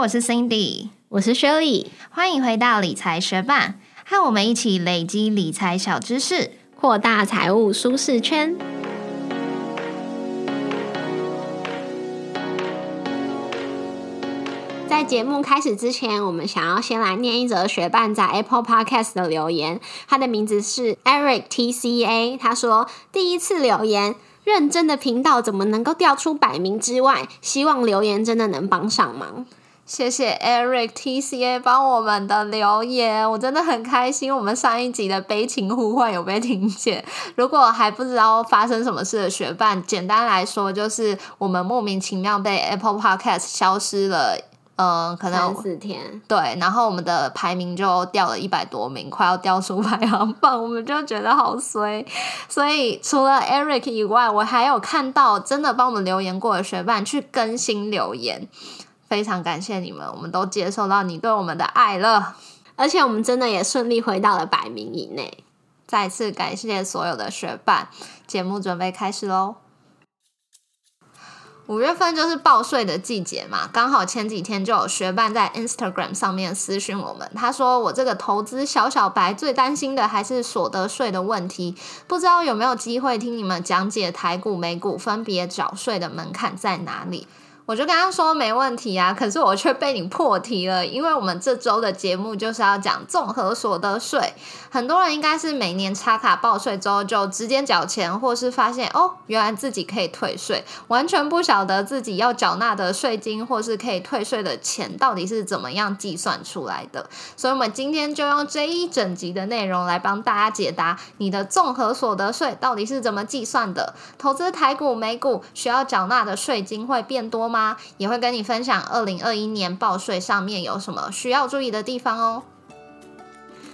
我是 Cindy，我是 Shirley，欢迎回到理财学霸，和我们一起累积理财小知识，扩大财务舒适圈。在节目开始之前，我们想要先来念一则学伴在 Apple Podcast 的留言。他的名字是 Eric T C A。他说：“第一次留言，认真的频道怎么能够掉出百名之外？希望留言真的能帮上忙。”谢谢 Eric T C A 帮我们的留言，我真的很开心。我们上一集的悲情呼唤有被听见。如果还不知道发生什么事的学伴，简单来说就是我们莫名其妙被 Apple Podcast 消失了。嗯，可能三四天，对，然后我们的排名就掉了一百多名，快要掉出排行榜，我们就觉得好衰。所以除了 Eric 以外，我还有看到真的帮我们留言过的学伴去更新留言，非常感谢你们，我们都接受到你对我们的爱了，而且我们真的也顺利回到了百名以内。再次感谢所有的学伴，节目准备开始喽。五月份就是报税的季节嘛，刚好前几天就有学伴在 Instagram 上面私讯我们，他说我这个投资小小白最担心的还是所得税的问题，不知道有没有机会听你们讲解台股、美股分别缴税的门槛在哪里。我就跟他说没问题啊，可是我却被你破题了，因为我们这周的节目就是要讲综合所得税。很多人应该是每年插卡报税之后就直接缴钱，或是发现哦，原来自己可以退税，完全不晓得自己要缴纳的税金或是可以退税的钱到底是怎么样计算出来的。所以，我们今天就用这一整集的内容来帮大家解答你的综合所得税到底是怎么计算的。投资台股、美股需要缴纳的税金会变多吗？也会跟你分享二零二一年报税上面有什么需要注意的地方哦。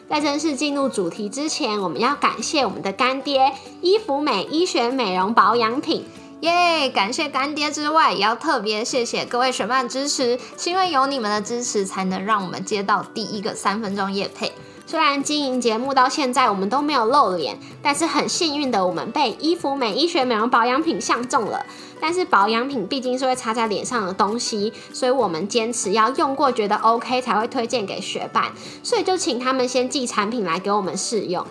在正式进入主题之前，我们要感谢我们的干爹伊芙美医学美容保养品，耶！感谢干爹之外，也要特别谢谢各位学伴支持，是因为有你们的支持，才能让我们接到第一个三分钟夜配。虽然经营节目到现在我们都没有露脸，但是很幸运的，我们被伊芙美医学美容保养品相中了。但是保养品毕竟是会擦在脸上的东西，所以我们坚持要用过觉得 OK 才会推荐给学伴，所以就请他们先寄产品来给我们试用。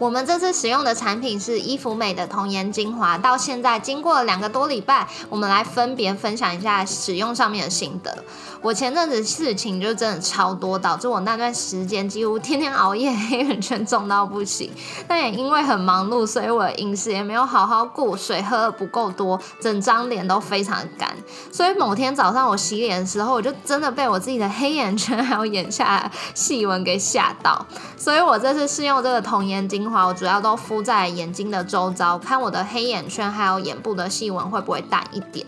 我们这次使用的产品是伊芙美的童颜精华，到现在经过了两个多礼拜，我们来分别分享一下使用上面的心得。我前阵子事情就真的超多，导致我那段时间几乎天天熬夜，黑眼圈重到不行。但也因为很忙碌，所以我的饮食也没有好好过，水喝的不够多，整张脸都非常干。所以某天早上我洗脸的时候，我就真的被我自己的黑眼圈还有眼下细纹给吓到。所以我这次试用这个童颜精我主要都敷在眼睛的周遭，看我的黑眼圈还有眼部的细纹会不会淡一点。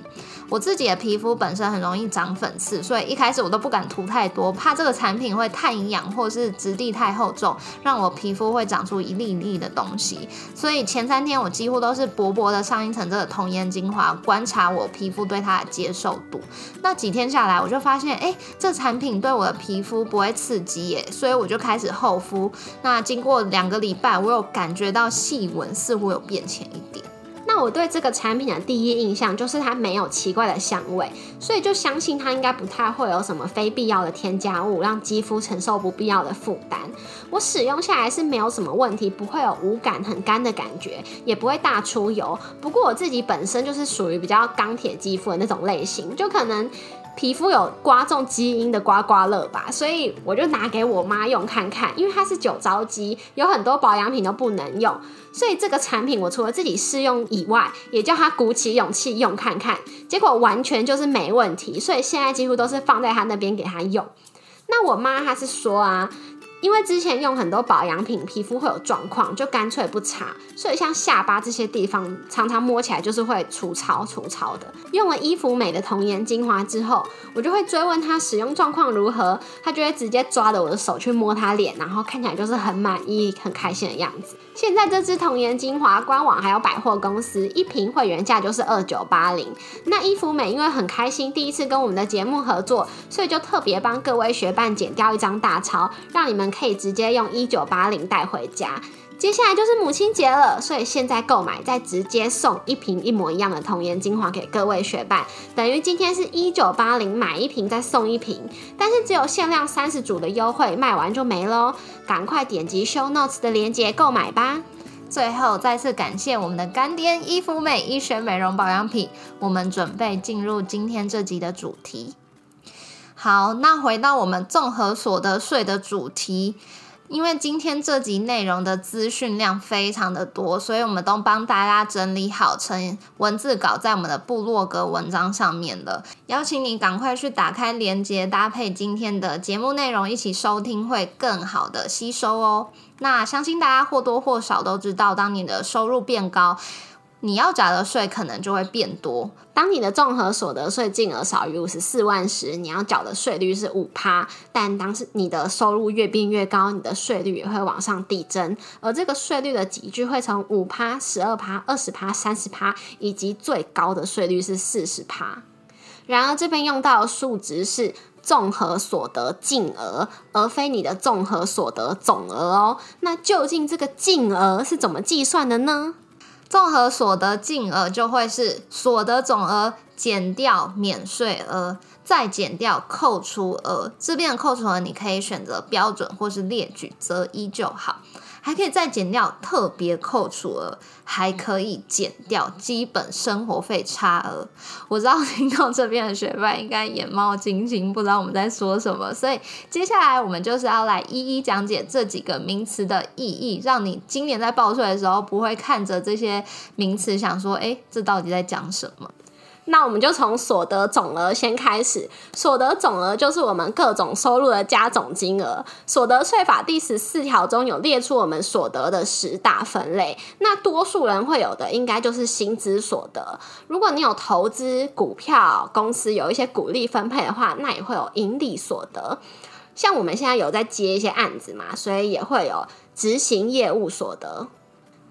我自己的皮肤本身很容易长粉刺，所以一开始我都不敢涂太多，怕这个产品会太营养或是质地太厚重，让我皮肤会长出一粒一粒的东西。所以前三天我几乎都是薄薄的上一层这个童颜精华，观察我皮肤对它的接受度。那几天下来，我就发现，哎，这产品对我的皮肤不会刺激耶，所以我就开始厚敷。那经过两个礼拜，我有感觉到细纹似乎有变浅一点。那我对这个产品的第一印象就是它没有奇怪的香味，所以就相信它应该不太会有什么非必要的添加物，让肌肤承受不必要的负担。我使用下来是没有什么问题，不会有无感很干的感觉，也不会大出油。不过我自己本身就是属于比较钢铁肌肤的那种类型，就可能。皮肤有刮中基因的刮刮乐吧，所以我就拿给我妈用看看，因为它是九糟肌，有很多保养品都不能用，所以这个产品我除了自己试用以外，也叫她鼓起勇气用看看，结果完全就是没问题，所以现在几乎都是放在她那边给她用。那我妈她是说啊。因为之前用很多保养品，皮肤会有状况，就干脆不擦。所以像下巴这些地方，常常摸起来就是会粗糙粗糙的。用了伊芙美的童颜精华之后，我就会追问他使用状况如何，他就会直接抓着我的手去摸他脸，然后看起来就是很满意、很开心的样子。现在这支童颜精华官网还有百货公司一瓶会员价就是二九八零。那伊芙美因为很开心第一次跟我们的节目合作，所以就特别帮各位学伴剪掉一张大钞，让你们。可以直接用一九八零带回家，接下来就是母亲节了，所以现在购买再直接送一瓶一模一样的童颜精华给各位学伴，等于今天是一九八零买一瓶再送一瓶，但是只有限量三十组的优惠，卖完就没喽，赶快点击 Show Notes 的链接购买吧。最后再次感谢我们的干爹伊芙美医学美容保养品，我们准备进入今天这集的主题。好，那回到我们综合所得税的主题。因为今天这集内容的资讯量非常的多，所以我们都帮大家整理好成文字稿在我们的部落格文章上面了。邀请你赶快去打开链接，搭配今天的节目内容一起收听，会更好的吸收哦。那相信大家或多或少都知道，当你的收入变高。你要缴的税可能就会变多。当你的综合所得税金额少于五十四万时，你要缴的税率是五趴。但当时你的收入越变越高，你的税率也会往上递增。而这个税率的集聚会从五趴、十二趴、二十趴、三十趴，以及最高的税率是四十趴。然而这边用到的数值是综合所得净额，而非你的综合所得总额哦。那究竟这个净额是怎么计算的呢？综合所得净额就会是所得总额减掉免税额，再减掉扣除额。这边的扣除额你可以选择标准或是列举择一就好。还可以再减掉特别扣除额，还可以减掉基本生活费差额。我知道听到这边的学霸应该眼冒金星，不知道我们在说什么，所以接下来我们就是要来一一讲解这几个名词的意义，让你今年在报税的时候不会看着这些名词想说，哎，这到底在讲什么？那我们就从所得总额先开始。所得总额就是我们各种收入的加总金额。所得税法第十四条中有列出我们所得的十大分类。那多数人会有的，应该就是薪资所得。如果你有投资股票公司，有一些股利分配的话，那也会有盈利所得。像我们现在有在接一些案子嘛，所以也会有执行业务所得。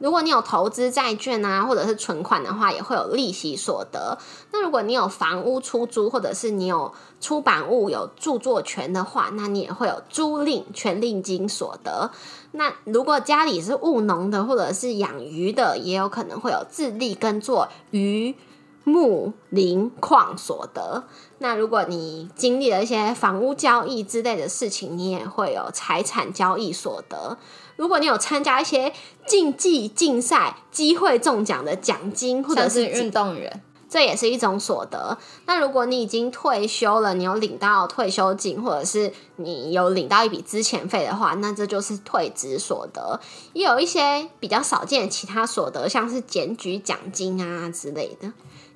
如果你有投资债券啊，或者是存款的话，也会有利息所得。那如果你有房屋出租，或者是你有出版物有著作权的话，那你也会有租赁权利金所得。那如果家里是务农的，或者是养鱼的，也有可能会有自力耕作鱼。木林矿所得，那如果你经历了一些房屋交易之类的事情，你也会有财产交易所得。如果你有参加一些竞技竞赛，机会中奖的奖金，或者是运动员，这也是一种所得。那如果你已经退休了，你有领到退休金，或者是你有领到一笔资遣费的话，那这就是退职所得。也有一些比较少见的其他所得，像是检举奖金啊之类的。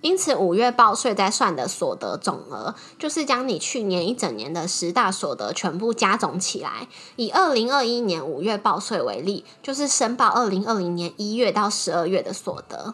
因此，五月报税在算的所得总额，就是将你去年一整年的十大所得全部加总起来。以二零二一年五月报税为例，就是申报二零二零年一月到十二月的所得。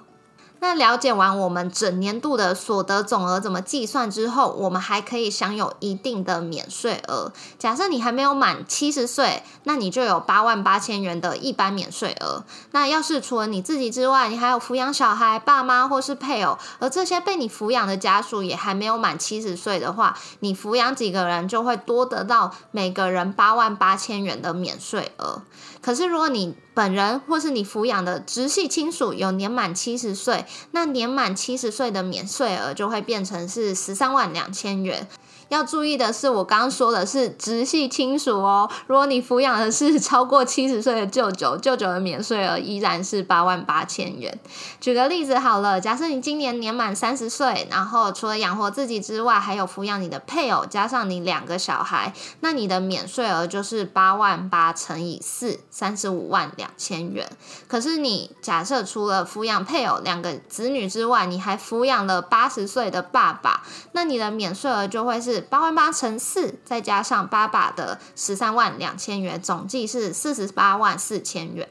那了解完我们整年度的所得总额怎么计算之后，我们还可以享有一定的免税额。假设你还没有满七十岁，那你就有八万八千元的一般免税额。那要是除了你自己之外，你还有抚养小孩、爸妈或是配偶，而这些被你抚养的家属也还没有满七十岁的话，你抚养几个人就会多得到每个人八万八千元的免税额。可是如果你本人或是你抚养的直系亲属有年满七十岁，那年满七十岁的免税额就会变成是十三万两千元。要注意的是，我刚刚说的是直系亲属哦。如果你抚养的是 超过七十岁的舅舅，舅舅的免税额依然是八万八千元。举个例子好了，假设你今年年满三十岁，然后除了养活自己之外，还有抚养你的配偶，加上你两个小孩，那你的免税额就是八万八乘以四，三十五万两千元。可是你假设除了抚养配偶两个子女之外，你还抚养了八十岁的爸爸，那你的免税额就会是。八万八乘四，再加上爸爸的十三万两千元，总计是四十八万四千元。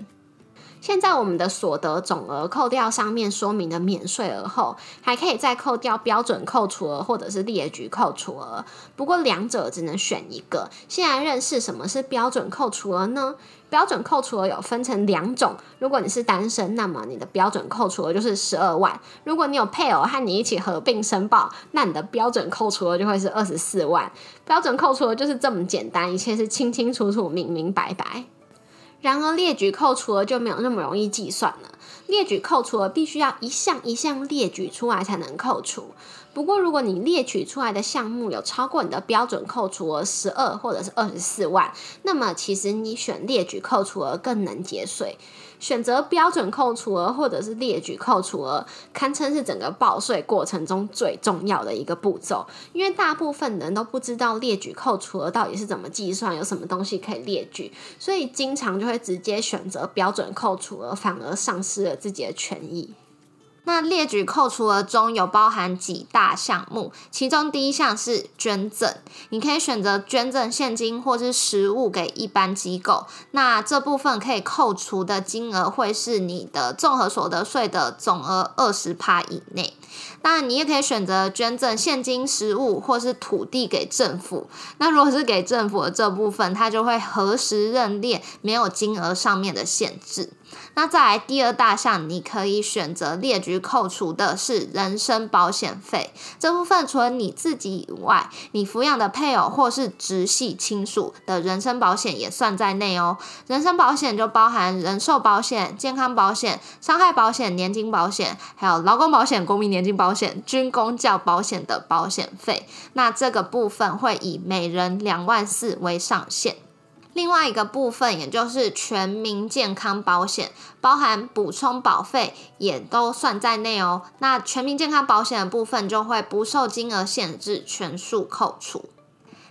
现在我们的所得总额扣掉上面说明的免税额后，还可以再扣掉标准扣除额或者是列举扣除额。不过两者只能选一个。现在认识什么是标准扣除额呢？标准扣除额有分成两种。如果你是单身，那么你的标准扣除额就是十二万；如果你有配偶和你一起合并申报，那你的标准扣除额就会是二十四万。标准扣除额就是这么简单，一切是清清楚楚、明明白白。然而列举扣除额就没有那么容易计算了。列举扣除额必须要一项一项列举出来才能扣除。不过，如果你列举出来的项目有超过你的标准扣除额十二或者是二十四万，那么其实你选列举扣除额更能节税。选择标准扣除额或者是列举扣除额，堪称是整个报税过程中最重要的一个步骤。因为大部分人都不知道列举扣除额到底是怎么计算，有什么东西可以列举，所以经常就会直接选择标准扣除额，反而丧失了自己的权益。那列举扣除额中有包含几大项目，其中第一项是捐赠，你可以选择捐赠现金或是实物给一般机构，那这部分可以扣除的金额会是你的综合所得税的总额二十趴以内。当然，你也可以选择捐赠现金、实物或是土地给政府。那如果是给政府的这部分，它就会核实认列，没有金额上面的限制。那再来第二大项，你可以选择列举扣除的是人身保险费这部分，除了你自己以外，你抚养的配偶或是直系亲属的人身保险也算在内哦。人身保险就包含人寿保险、健康保险、伤害保险、年金保险，还有劳工保险、国民年金保险、军工教保险的保险费。那这个部分会以每人两万四为上限。另外一个部分，也就是全民健康保险，包含补充保费，也都算在内哦。那全民健康保险的部分，就会不受金额限制，全数扣除。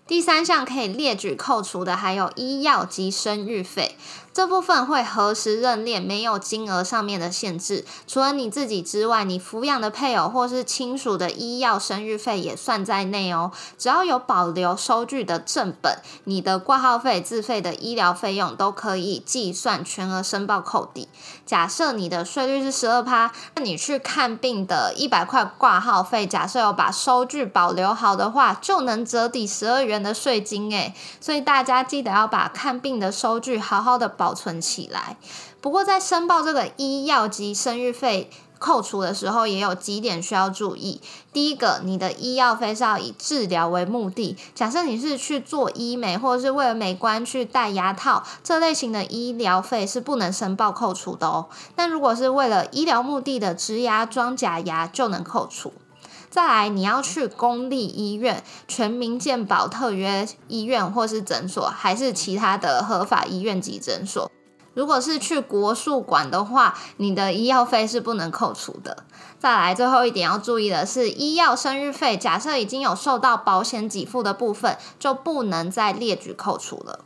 第三项可以列举扣除的，还有医药及生育费。这部分会核实认列，没有金额上面的限制。除了你自己之外，你抚养的配偶或是亲属的医药生育费也算在内哦。只要有保留收据的正本，你的挂号费、自费的医疗费用都可以计算全额申报扣抵。假设你的税率是十二趴，那你去看病的一百块挂号费，假设有把收据保留好的话，就能折抵十二元的税金诶。所以大家记得要把看病的收据好好的保。保存起来。不过，在申报这个医药及生育费扣除的时候，也有几点需要注意。第一个，你的医药费是要以治疗为目的。假设你是去做医美，或者是为了美观去戴牙套，这类型的医疗费是不能申报扣除的哦。但如果是为了医疗目的的植牙、装假牙，就能扣除。再来，你要去公立医院、全民健保特约医院或是诊所，还是其他的合法医院及诊所？如果是去国术馆的话，你的医药费是不能扣除的。再来，最后一点要注意的是，医药生育费，假设已经有受到保险给付的部分，就不能再列举扣除了。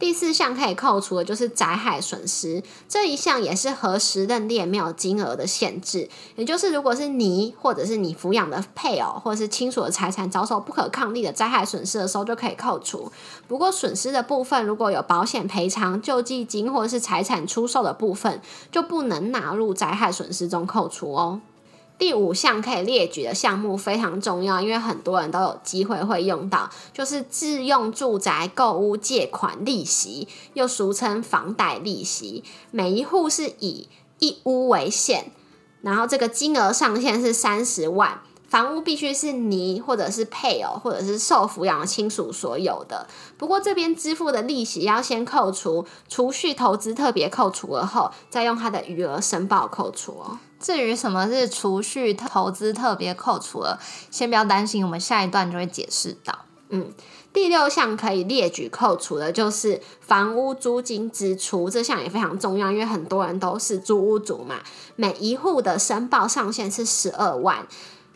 第四项可以扣除的就是灾害损失，这一项也是核实认定没有金额的限制，也就是如果是你或者是你抚养的配偶或者是亲属的财产遭受不可抗力的灾害损失的时候就可以扣除。不过损失的部分如果有保险赔偿、救济金或者是财产出售的部分，就不能纳入灾害损失中扣除哦。第五项可以列举的项目非常重要，因为很多人都有机会会用到，就是自用住宅购屋借款利息，又俗称房贷利息。每一户是以一屋为限，然后这个金额上限是三十万。房屋必须是你或者是配偶或者是受抚养的亲属所有的。不过这边支付的利息要先扣除储蓄投资特别扣除额后，再用它的余额申报扣除哦。至于什么是储蓄投资特别扣除额，先不要担心，我们下一段就会解释到。嗯，第六项可以列举扣除的就是房屋租金支出，这项也非常重要，因为很多人都是租屋族嘛。每一户的申报上限是十二万。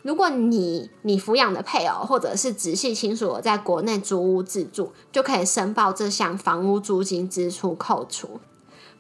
如果你你抚养的配偶或者是直系亲属在国内租屋自住，就可以申报这项房屋租金支出扣除。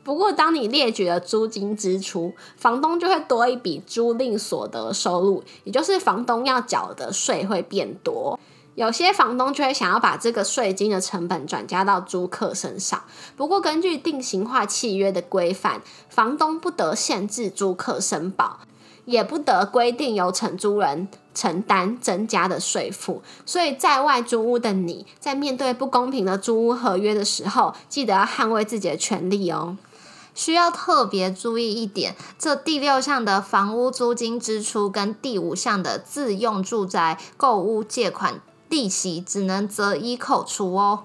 不过，当你列举了租金支出，房东就会多一笔租赁所得收入，也就是房东要缴的税会变多。有些房东就会想要把这个税金的成本转嫁到租客身上。不过，根据定型化契约的规范，房东不得限制租客申报。也不得规定由承租人承担增加的税负，所以在外租屋的你在面对不公平的租屋合约的时候，记得要捍卫自己的权利哦。需要特别注意一点，这第六项的房屋租金支出跟第五项的自用住宅购屋借款利息，只能择一扣除哦。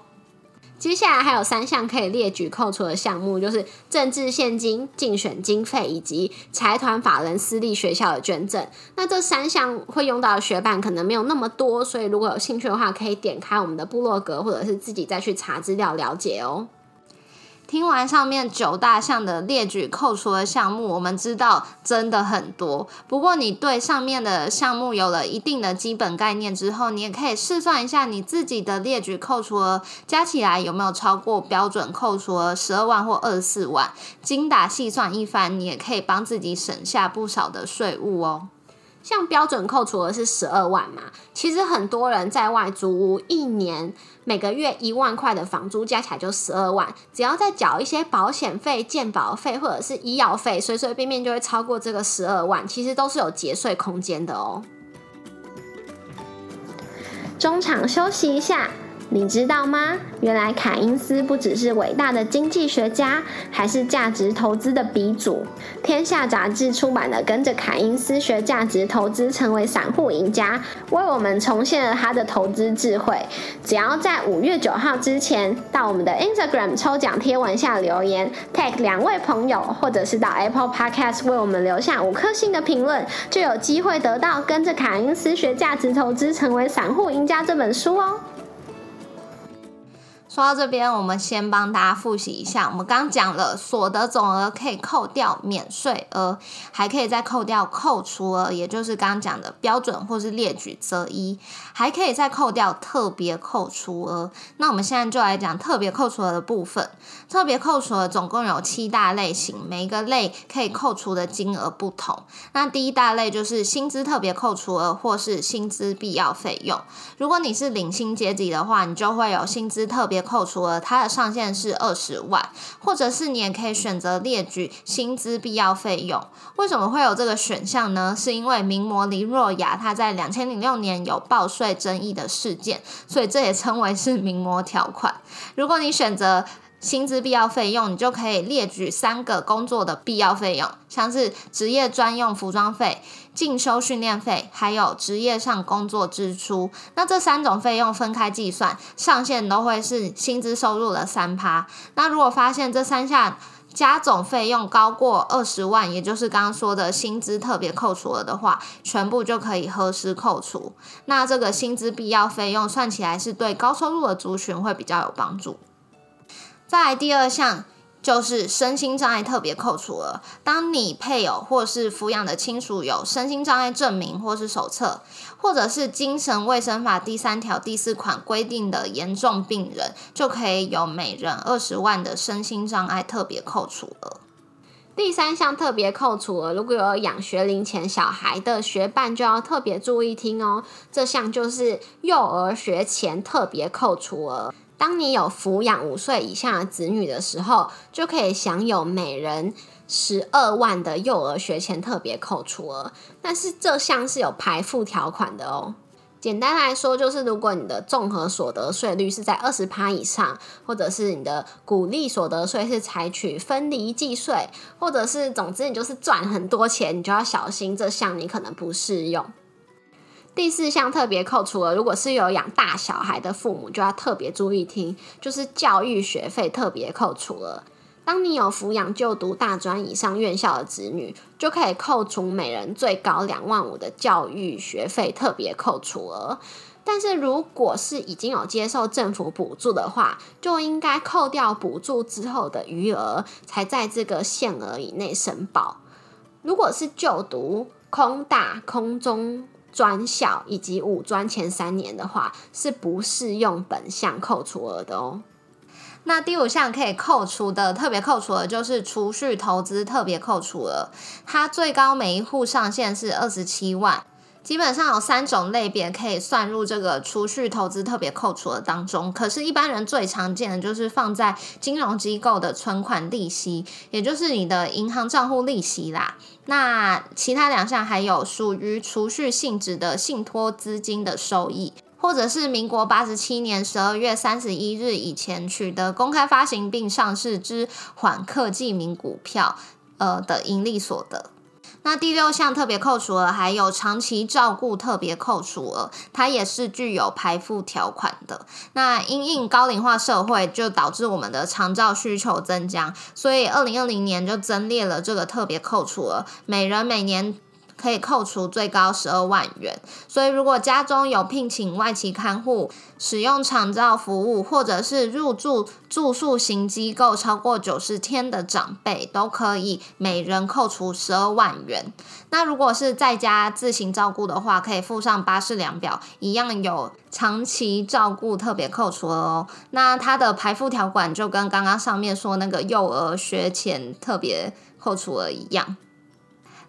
接下来还有三项可以列举扣除的项目，就是政治现金、竞选经费以及财团法人私立学校的捐赠。那这三项会用到的学办可能没有那么多，所以如果有兴趣的话，可以点开我们的部落格，或者是自己再去查资料了解哦。听完上面九大项的列举扣除的项目，我们知道真的很多。不过你对上面的项目有了一定的基本概念之后，你也可以试算一下你自己的列举扣除额加起来有没有超过标准扣除额十二万或二十四万。精打细算一番，你也可以帮自己省下不少的税务哦。像标准扣除额是十二万嘛，其实很多人在外租屋一年。每个月一万块的房租加起来就十二万，只要再缴一些保险费、健保费或者是医药费，随随便便就会超过这个十二万，其实都是有节税空间的哦。中场休息一下。你知道吗？原来凯因斯不只是伟大的经济学家，还是价值投资的鼻祖。天下杂志出版的《跟着凯因斯学价值投资，成为散户赢家》，为我们重现了他的投资智慧。只要在五月九号之前到我们的 Instagram 抽奖贴文下留言，tag 两位朋友，或者是到 Apple Podcast 为我们留下五颗星的评论，就有机会得到《跟着凯因斯学价值投资，成为散户赢家》这本书哦。说到这边，我们先帮大家复习一下。我们刚讲了所得总额可以扣掉免税额，还可以再扣掉扣除额，也就是刚刚讲的标准或是列举择一，还可以再扣掉特别扣除额。那我们现在就来讲特别扣除额的部分。特别扣除额总共有七大类型，每一个类可以扣除的金额不同。那第一大类就是薪资特别扣除额或是薪资必要费用。如果你是领薪阶级的话，你就会有薪资特别扣除额，它的上限是二十万，或者是你也可以选择列举薪资必要费用。为什么会有这个选项呢？是因为名模林若雅她在两千零六年有报税争议的事件，所以这也称为是名模条款。如果你选择薪资必要费用，你就可以列举三个工作的必要费用，像是职业专用服装费、进修训练费，还有职业上工作支出。那这三种费用分开计算，上限都会是薪资收入的三趴。那如果发现这三项加总费用高过二十万，也就是刚刚说的薪资特别扣除了的话，全部就可以核实扣除。那这个薪资必要费用算起来是对高收入的族群会比较有帮助。再来第二项就是身心障碍特别扣除额。当你配偶或是抚养的亲属有身心障碍证明或是手册，或者是精神卫生法第三条第四款规定的严重病人，就可以有每人二十万的身心障碍特别扣除额。第三项特别扣除额，如果有养学龄前小孩的学伴，就要特别注意听哦。这项就是幼儿学前特别扣除额。当你有抚养五岁以下的子女的时候，就可以享有每人十二万的幼儿学前特别扣除额。但是这项是有排付条款的哦。简单来说，就是如果你的综合所得税率是在二十趴以上，或者是你的股利所得税是采取分离计税，或者是总之你就是赚很多钱，你就要小心这项你可能不适用。第四项特别扣除额，如果是有养大小孩的父母，就要特别注意听，就是教育学费特别扣除额。当你有抚养就读大专以上院校的子女，就可以扣除每人最高两万五的教育学费特别扣除额。但是如果是已经有接受政府补助的话，就应该扣掉补助之后的余额，才在这个限额以内申报。如果是就读空大、空中，专校以及五专前三年的话，是不适用本项扣除额的哦。那第五项可以扣除的特别扣除额就是储蓄投资特别扣除额，它最高每一户上限是二十七万。基本上有三种类别可以算入这个储蓄投资特别扣除的当中，可是，一般人最常见的就是放在金融机构的存款利息，也就是你的银行账户利息啦。那其他两项还有属于储蓄性质的信托资金的收益，或者是民国八十七年十二月三十一日以前取得公开发行并上市之缓客记名股票，呃的盈利所得。那第六项特别扣除额还有长期照顾特别扣除额，它也是具有排付条款的。那因应高龄化社会，就导致我们的长照需求增加，所以二零二零年就增列了这个特别扣除额，每人每年。可以扣除最高十二万元，所以如果家中有聘请外籍看护、使用长照服务，或者是入住住宿型机构超过九十天的长辈，都可以每人扣除十二万元。那如果是在家自行照顾的话，可以附上巴士量表，一样有长期照顾特别扣除哦。那它的排付条款就跟刚刚上面说那个幼儿学前特别扣除额一样。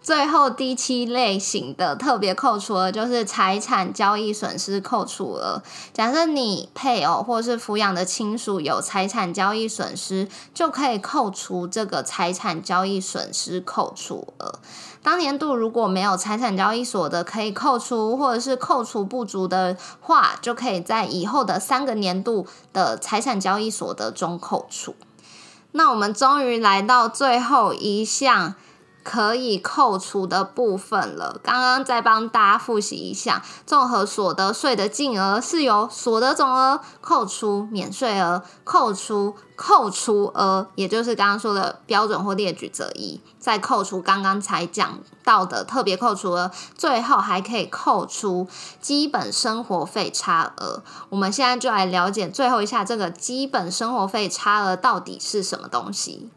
最后第七类型的特别扣除额就是财产交易损失扣除额。假设你配偶或是抚养的亲属有财产交易损失，就可以扣除这个财产交易损失扣除额。当年度如果没有财产交易所得可以扣除，或者是扣除不足的话，就可以在以后的三个年度的财产交易所得中扣除。那我们终于来到最后一项。可以扣除的部分了。刚刚再帮大家复习一下，综合所得税的净额是由所得总额扣除免税额，扣除扣除额，也就是刚刚说的标准或列举择一，再扣除刚刚才讲到的特别扣除额，最后还可以扣除基本生活费差额。我们现在就来了解最后一下，这个基本生活费差额到底是什么东西。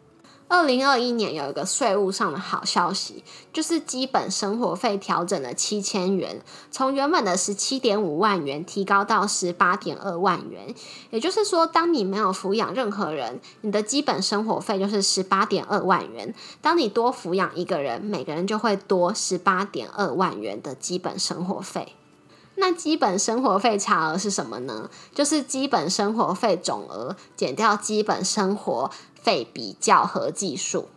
二零二一年有一个税务上的好消息，就是基本生活费调整了七千元，从原本的十七点五万元提高到十八点二万元。也就是说，当你没有抚养任何人，你的基本生活费就是十八点二万元；当你多抚养一个人，每个人就会多十八点二万元的基本生活费。那基本生活费差额是什么呢？就是基本生活费总额减掉基本生活。费比较和计数，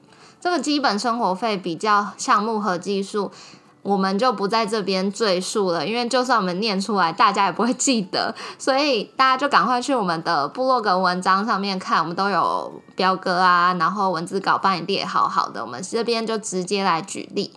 这个基本生活费比较项目和计数，我们就不在这边赘述了，因为就算我们念出来，大家也不会记得，所以大家就赶快去我们的部落格文章上面看，我们都有表格啊，然后文字稿帮你列好好的，我们这边就直接来举例。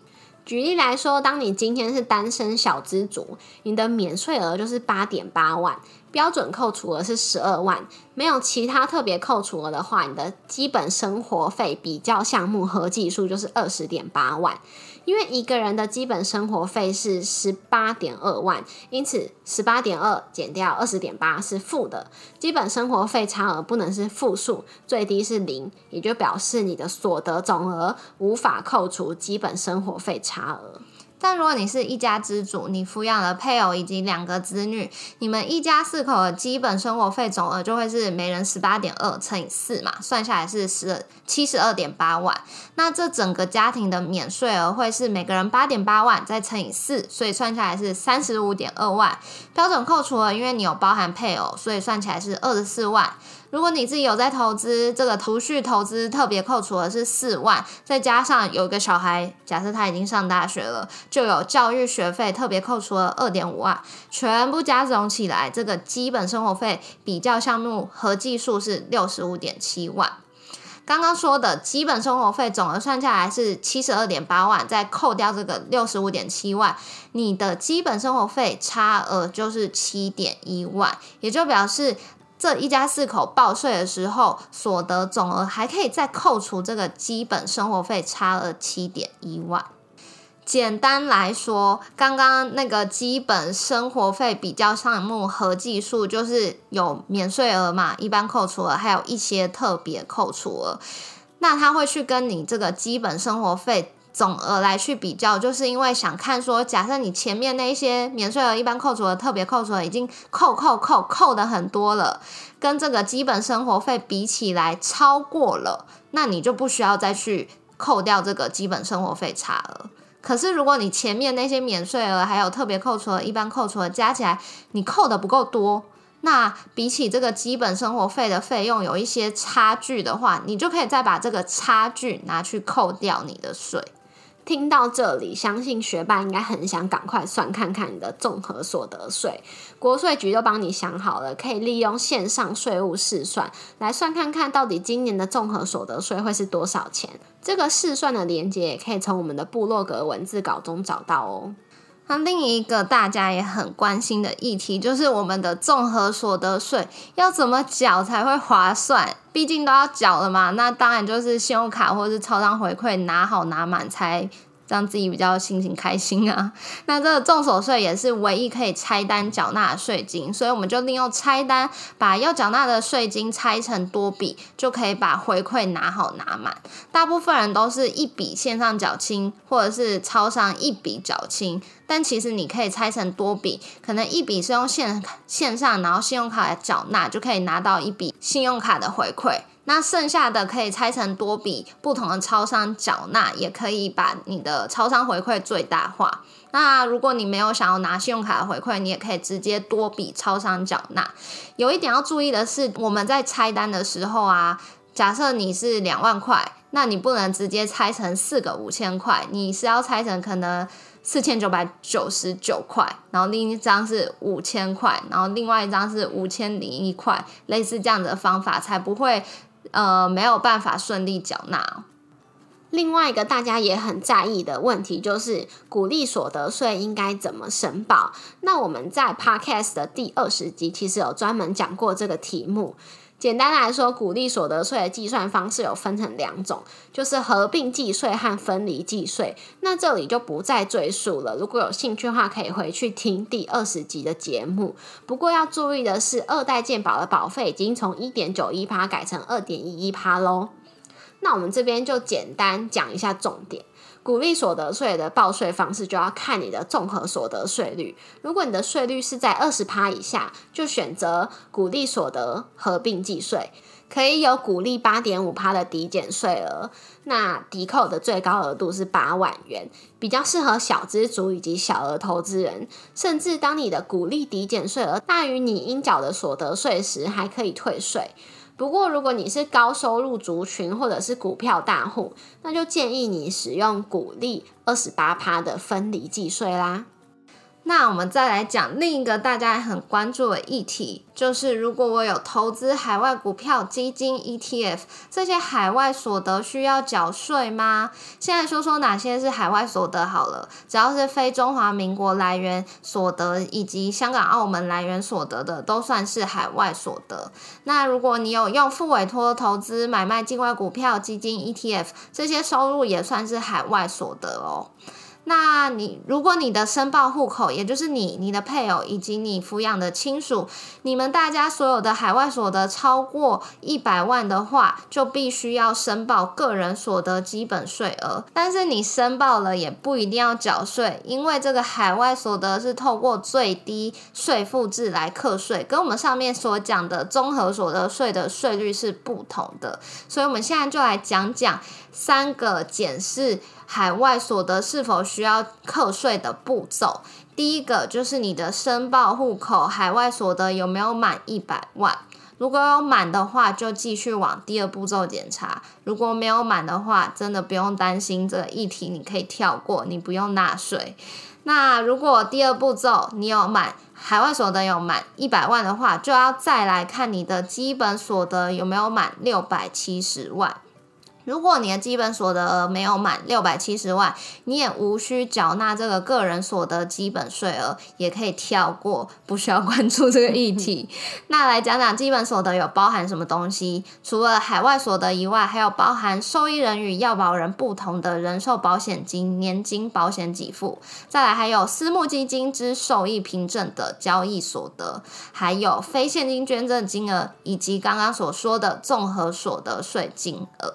举例来说，当你今天是单身小资族，你的免税额就是八点八万。标准扣除额是十二万，没有其他特别扣除额的话，你的基本生活费比较项目合计数就是二十点八万。因为一个人的基本生活费是十八点二万，因此十八点二减掉二十点八是负的，基本生活费差额不能是负数，最低是零，也就表示你的所得总额无法扣除基本生活费差额。但如果你是一家之主，你抚养了配偶以及两个子女，你们一家四口的基本生活费总额就会是每人十八点二乘以四嘛，算下来是十七十二点八万。那这整个家庭的免税额会是每个人八点八万再乘以四，所以算下来是三十五点二万。标准扣除额，因为你有包含配偶，所以算起来是二十四万。如果你自己有在投资，这个储蓄投资特别扣除的是四万，再加上有一个小孩，假设他已经上大学了，就有教育学费特别扣除了二点五万，全部加总起来，这个基本生活费比较项目合计数是六十五点七万。刚刚说的基本生活费总额算下来是七十二点八万，再扣掉这个六十五点七万，你的基本生活费差额就是七点一万，也就表示。这一家四口报税的时候，所得总额还可以再扣除这个基本生活费差额七点一万。简单来说，刚刚那个基本生活费比较项目合计数，就是有免税额嘛，一般扣除额，还有一些特别扣除额。那他会去跟你这个基本生活费。总额来去比较，就是因为想看说，假设你前面那些免税额、一般扣除额、特别扣除额已经扣扣扣扣的很多了，跟这个基本生活费比起来超过了，那你就不需要再去扣掉这个基本生活费差额。可是如果你前面那些免税额还有特别扣除额、一般扣除额加起来，你扣的不够多，那比起这个基本生活费的费用有一些差距的话，你就可以再把这个差距拿去扣掉你的税。听到这里，相信学霸应该很想赶快算看看你的综合所得税。国税局都帮你想好了，可以利用线上税务试算来算看看到底今年的综合所得税会是多少钱。这个试算的连接也可以从我们的部落格文字稿中找到哦。那另一个大家也很关心的议题，就是我们的综合所得税要怎么缴才会划算？毕竟都要缴了嘛，那当然就是信用卡或是超商回馈拿好拿满才。让自己比较心情开心啊。那这个重所税也是唯一可以拆单缴纳的税金，所以我们就利用拆单把要缴纳的税金拆成多笔，就可以把回馈拿好拿满。大部分人都是一笔线上缴清，或者是超商一笔缴清，但其实你可以拆成多笔，可能一笔是用线线上，然后信用卡来缴纳，就可以拿到一笔信用卡的回馈。那剩下的可以拆成多笔不同的超商缴纳，也可以把你的超商回馈最大化。那如果你没有想要拿信用卡的回馈，你也可以直接多笔超商缴纳。有一点要注意的是，我们在拆单的时候啊，假设你是两万块，那你不能直接拆成四个五千块，你是要拆成可能四千九百九十九块，然后另一张是五千块，然后另外一张是五千零一块，类似这样的方法才不会。呃，没有办法顺利缴纳。另外一个大家也很在意的问题，就是鼓励所得税应该怎么申报？那我们在 Podcast 的第二十集其实有专门讲过这个题目。简单来说，鼓励所得税的计算方式有分成两种，就是合并计税和分离计税。那这里就不再赘述了。如果有兴趣的话，可以回去听第二十集的节目。不过要注意的是，二代健保的保费已经从一点九一趴改成二点一一趴喽。那我们这边就简单讲一下重点。鼓励所得税的报税方式就要看你的综合所得税率。如果你的税率是在二十趴以下，就选择鼓励所得合并计税，可以有鼓励八点五趴的抵减税额。那抵扣的最高额度是八万元，比较适合小资族以及小额投资人。甚至当你的鼓励抵减税额大于你应缴的所得税时，还可以退税。不过，如果你是高收入族群或者是股票大户，那就建议你使用股利二十八趴的分离计税啦。那我们再来讲另一个大家很关注的议题，就是如果我有投资海外股票、基金、ETF 这些海外所得需要缴税吗？现在说说哪些是海外所得好了，只要是非中华民国来源所得以及香港、澳门来源所得的，都算是海外所得。那如果你有用副委托投资买卖境外股票、基金、ETF 这些收入，也算是海外所得哦。那你如果你的申报户口，也就是你、你的配偶以及你抚养的亲属，你们大家所有的海外所得超过一百万的话，就必须要申报个人所得基本税额。但是你申报了也不一定要缴税，因为这个海外所得是透过最低税负制来课税，跟我们上面所讲的综合所得税的税率是不同的。所以，我们现在就来讲讲三个检视。海外所得是否需要课税的步骤？第一个就是你的申报户口海外所得有没有满一百万？如果有满的话，就继续往第二步骤检查；如果没有满的话，真的不用担心这个议题，你可以跳过，你不用纳税。那如果第二步骤你有满海外所得有满一百万的话，就要再来看你的基本所得有没有满六百七十万。如果你的基本所得额没有满六百七十万，你也无需缴纳这个个人所得基本税额，也可以跳过，不需要关注这个议题。那来讲讲基本所得有包含什么东西？除了海外所得以外，还有包含受益人与要保人不同的人寿保险金、年金保险给付，再来还有私募基金之受益凭证的交易所得，还有非现金捐赠金额，以及刚刚所说的综合所得税金额。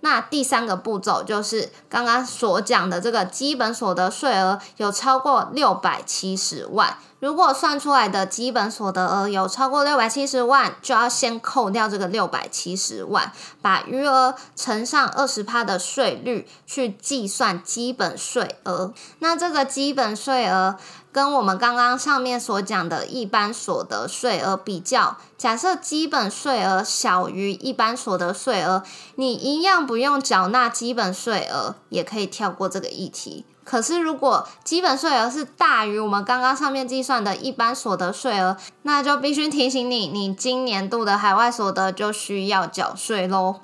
那第三个步骤就是刚刚所讲的这个基本所得税额有超过六百七十万，如果算出来的基本所得额有超过六百七十万，就要先扣掉这个六百七十万，把余额乘上二十趴的税率去计算基本税额。那这个基本税额跟我们刚刚上面所讲的一般所得税额比较，假设基本税额小于一般所得税额，你一样不用缴纳基本税额，也可以跳过这个议题。可是，如果基本税额是大于我们刚刚上面计算的一般所得税额，那就必须提醒你，你今年度的海外所得就需要缴税喽。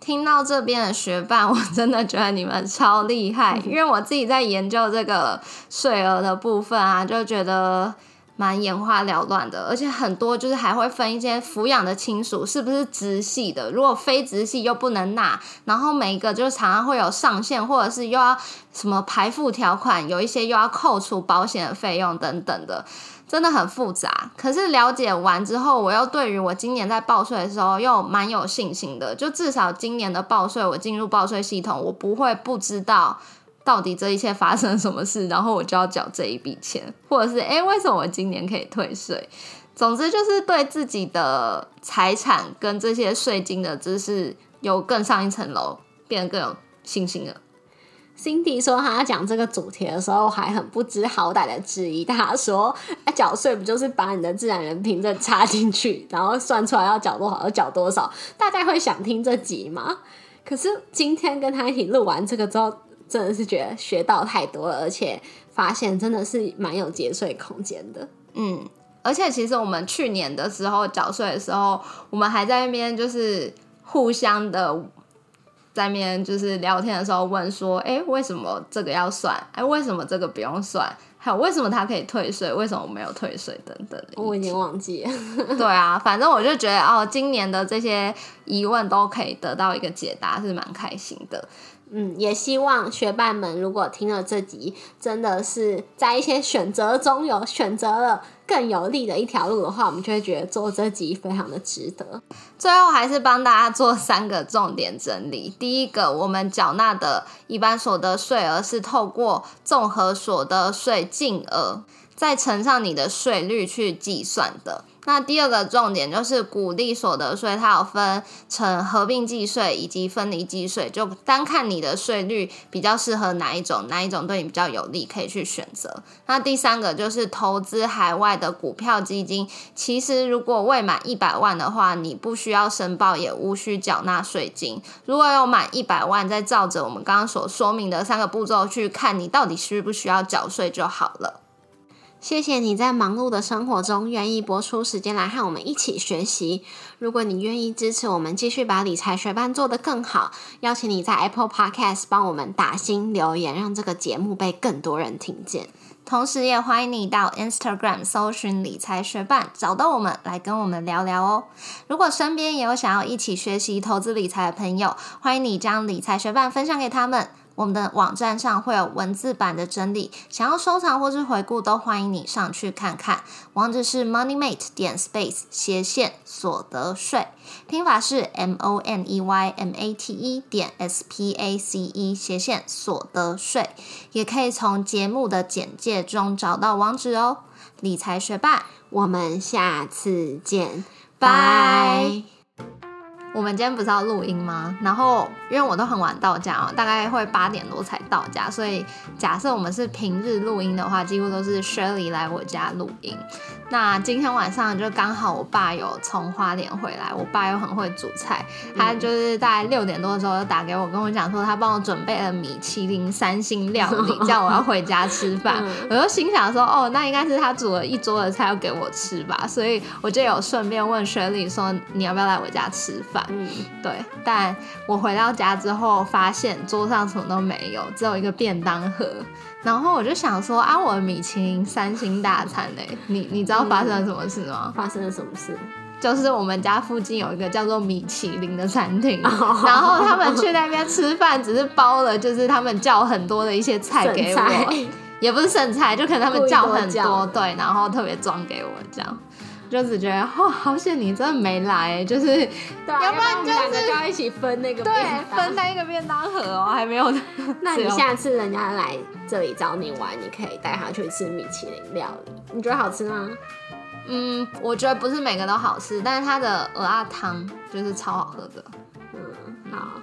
听到这边的学伴，我真的觉得你们超厉害，因为我自己在研究这个税额的部分啊，就觉得。蛮眼花缭乱的，而且很多就是还会分一些抚养的亲属是不是直系的，如果非直系又不能纳，然后每一个就是常常会有上限，或者是又要什么排付条款，有一些又要扣除保险的费用等等的，真的很复杂。可是了解完之后，我又对于我今年在报税的时候又蛮有信心的，就至少今年的报税，我进入报税系统，我不会不知道。到底这一切发生什么事，然后我就要缴这一笔钱，或者是诶，为什么我今年可以退税？总之就是对自己的财产跟这些税金的知识有更上一层楼，变得更有信心了。Cindy 说他讲这个主题的时候，还很不知好歹的质疑他说：“哎，缴税不就是把你的自然人凭证插进去，然后算出来要缴多少就缴多少？大家会想听这集吗？”可是今天跟他一起录完这个之后。真的是觉得学到太多了，而且发现真的是蛮有节税空间的。嗯，而且其实我们去年的时候缴税的时候，我们还在那边就是互相的在那边就是聊天的时候问说：“哎，为什么这个要算？哎，为什么这个不用算？还有为什么他可以退税？为什么没有退税？等等。”我已经忘记了。对啊，反正我就觉得哦，今年的这些疑问都可以得到一个解答，是蛮开心的。嗯，也希望学伴们如果听了这集，真的是在一些选择中有选择了更有利的一条路的话，我们就会觉得做这集非常的值得。最后还是帮大家做三个重点整理。第一个，我们缴纳的一般所得税额是透过综合所得税净额再乘上你的税率去计算的。那第二个重点就是鼓励所得税，它有分成合并计税以及分离计税，就单看你的税率比较适合哪一种，哪一种对你比较有利，可以去选择。那第三个就是投资海外的股票基金，其实如果未满一百万的话，你不需要申报，也无需缴纳税金。如果有满一百万，再照着我们刚刚所说明的三个步骤去看，你到底需不需要缴税就好了。谢谢你在忙碌的生活中愿意拨出时间来和我们一起学习。如果你愿意支持我们继续把理财学班做得更好，邀请你在 Apple Podcast 帮我们打新留言，让这个节目被更多人听见。同时，也欢迎你到 Instagram 搜寻理财学伴，找到我们来跟我们聊聊哦。如果身边也有想要一起学习投资理财的朋友，欢迎你将理财学伴分享给他们。我们的网站上会有文字版的整理，想要收藏或是回顾，都欢迎你上去看看。网址是 moneymate 点 space 斜线所得税，拼法是 m o n e y m a t e 点 s p a c e 斜线所得税，也可以从节目的简介中找到网址哦。理财学霸，我们下次见，拜。我们今天不是要录音吗？然后因为我都很晚到家哦，大概会八点多才到家，所以假设我们是平日录音的话，几乎都是 Shirley 来我家录音。那今天晚上就刚好我爸有从花莲回来，我爸又很会煮菜，他就是大概六点多的时候就打给我，跟我讲说他帮我准备了米其林三星料理，叫我要回家吃饭。我就心想说，哦，那应该是他煮了一桌的菜要给我吃吧，所以我就有顺便问 Shirley 说，你要不要来我家吃饭？嗯，对。但我回到家之后，发现桌上什么都没有，只有一个便当盒。然后我就想说啊，我的米其林三星大餐嘞，你你知道发生了什么事吗？发生了什么事？就是我们家附近有一个叫做米其林的餐厅，然后他们去那边吃饭，只是包了，就是他们叫很多的一些菜给我，也不是剩菜，就可能他们叫很多，对，然后特别装给我这样。就只觉得哦，好险你真的没来，就是对啊，要不然就是两个就要一起分那个对分那一个便当盒哦，还没有。那你下次人家来这里找你玩，你可以带他去吃米其林料理，你觉得好吃吗？嗯，我觉得不是每个都好吃，但是它的鹅鸭汤就是超好喝的。嗯，好。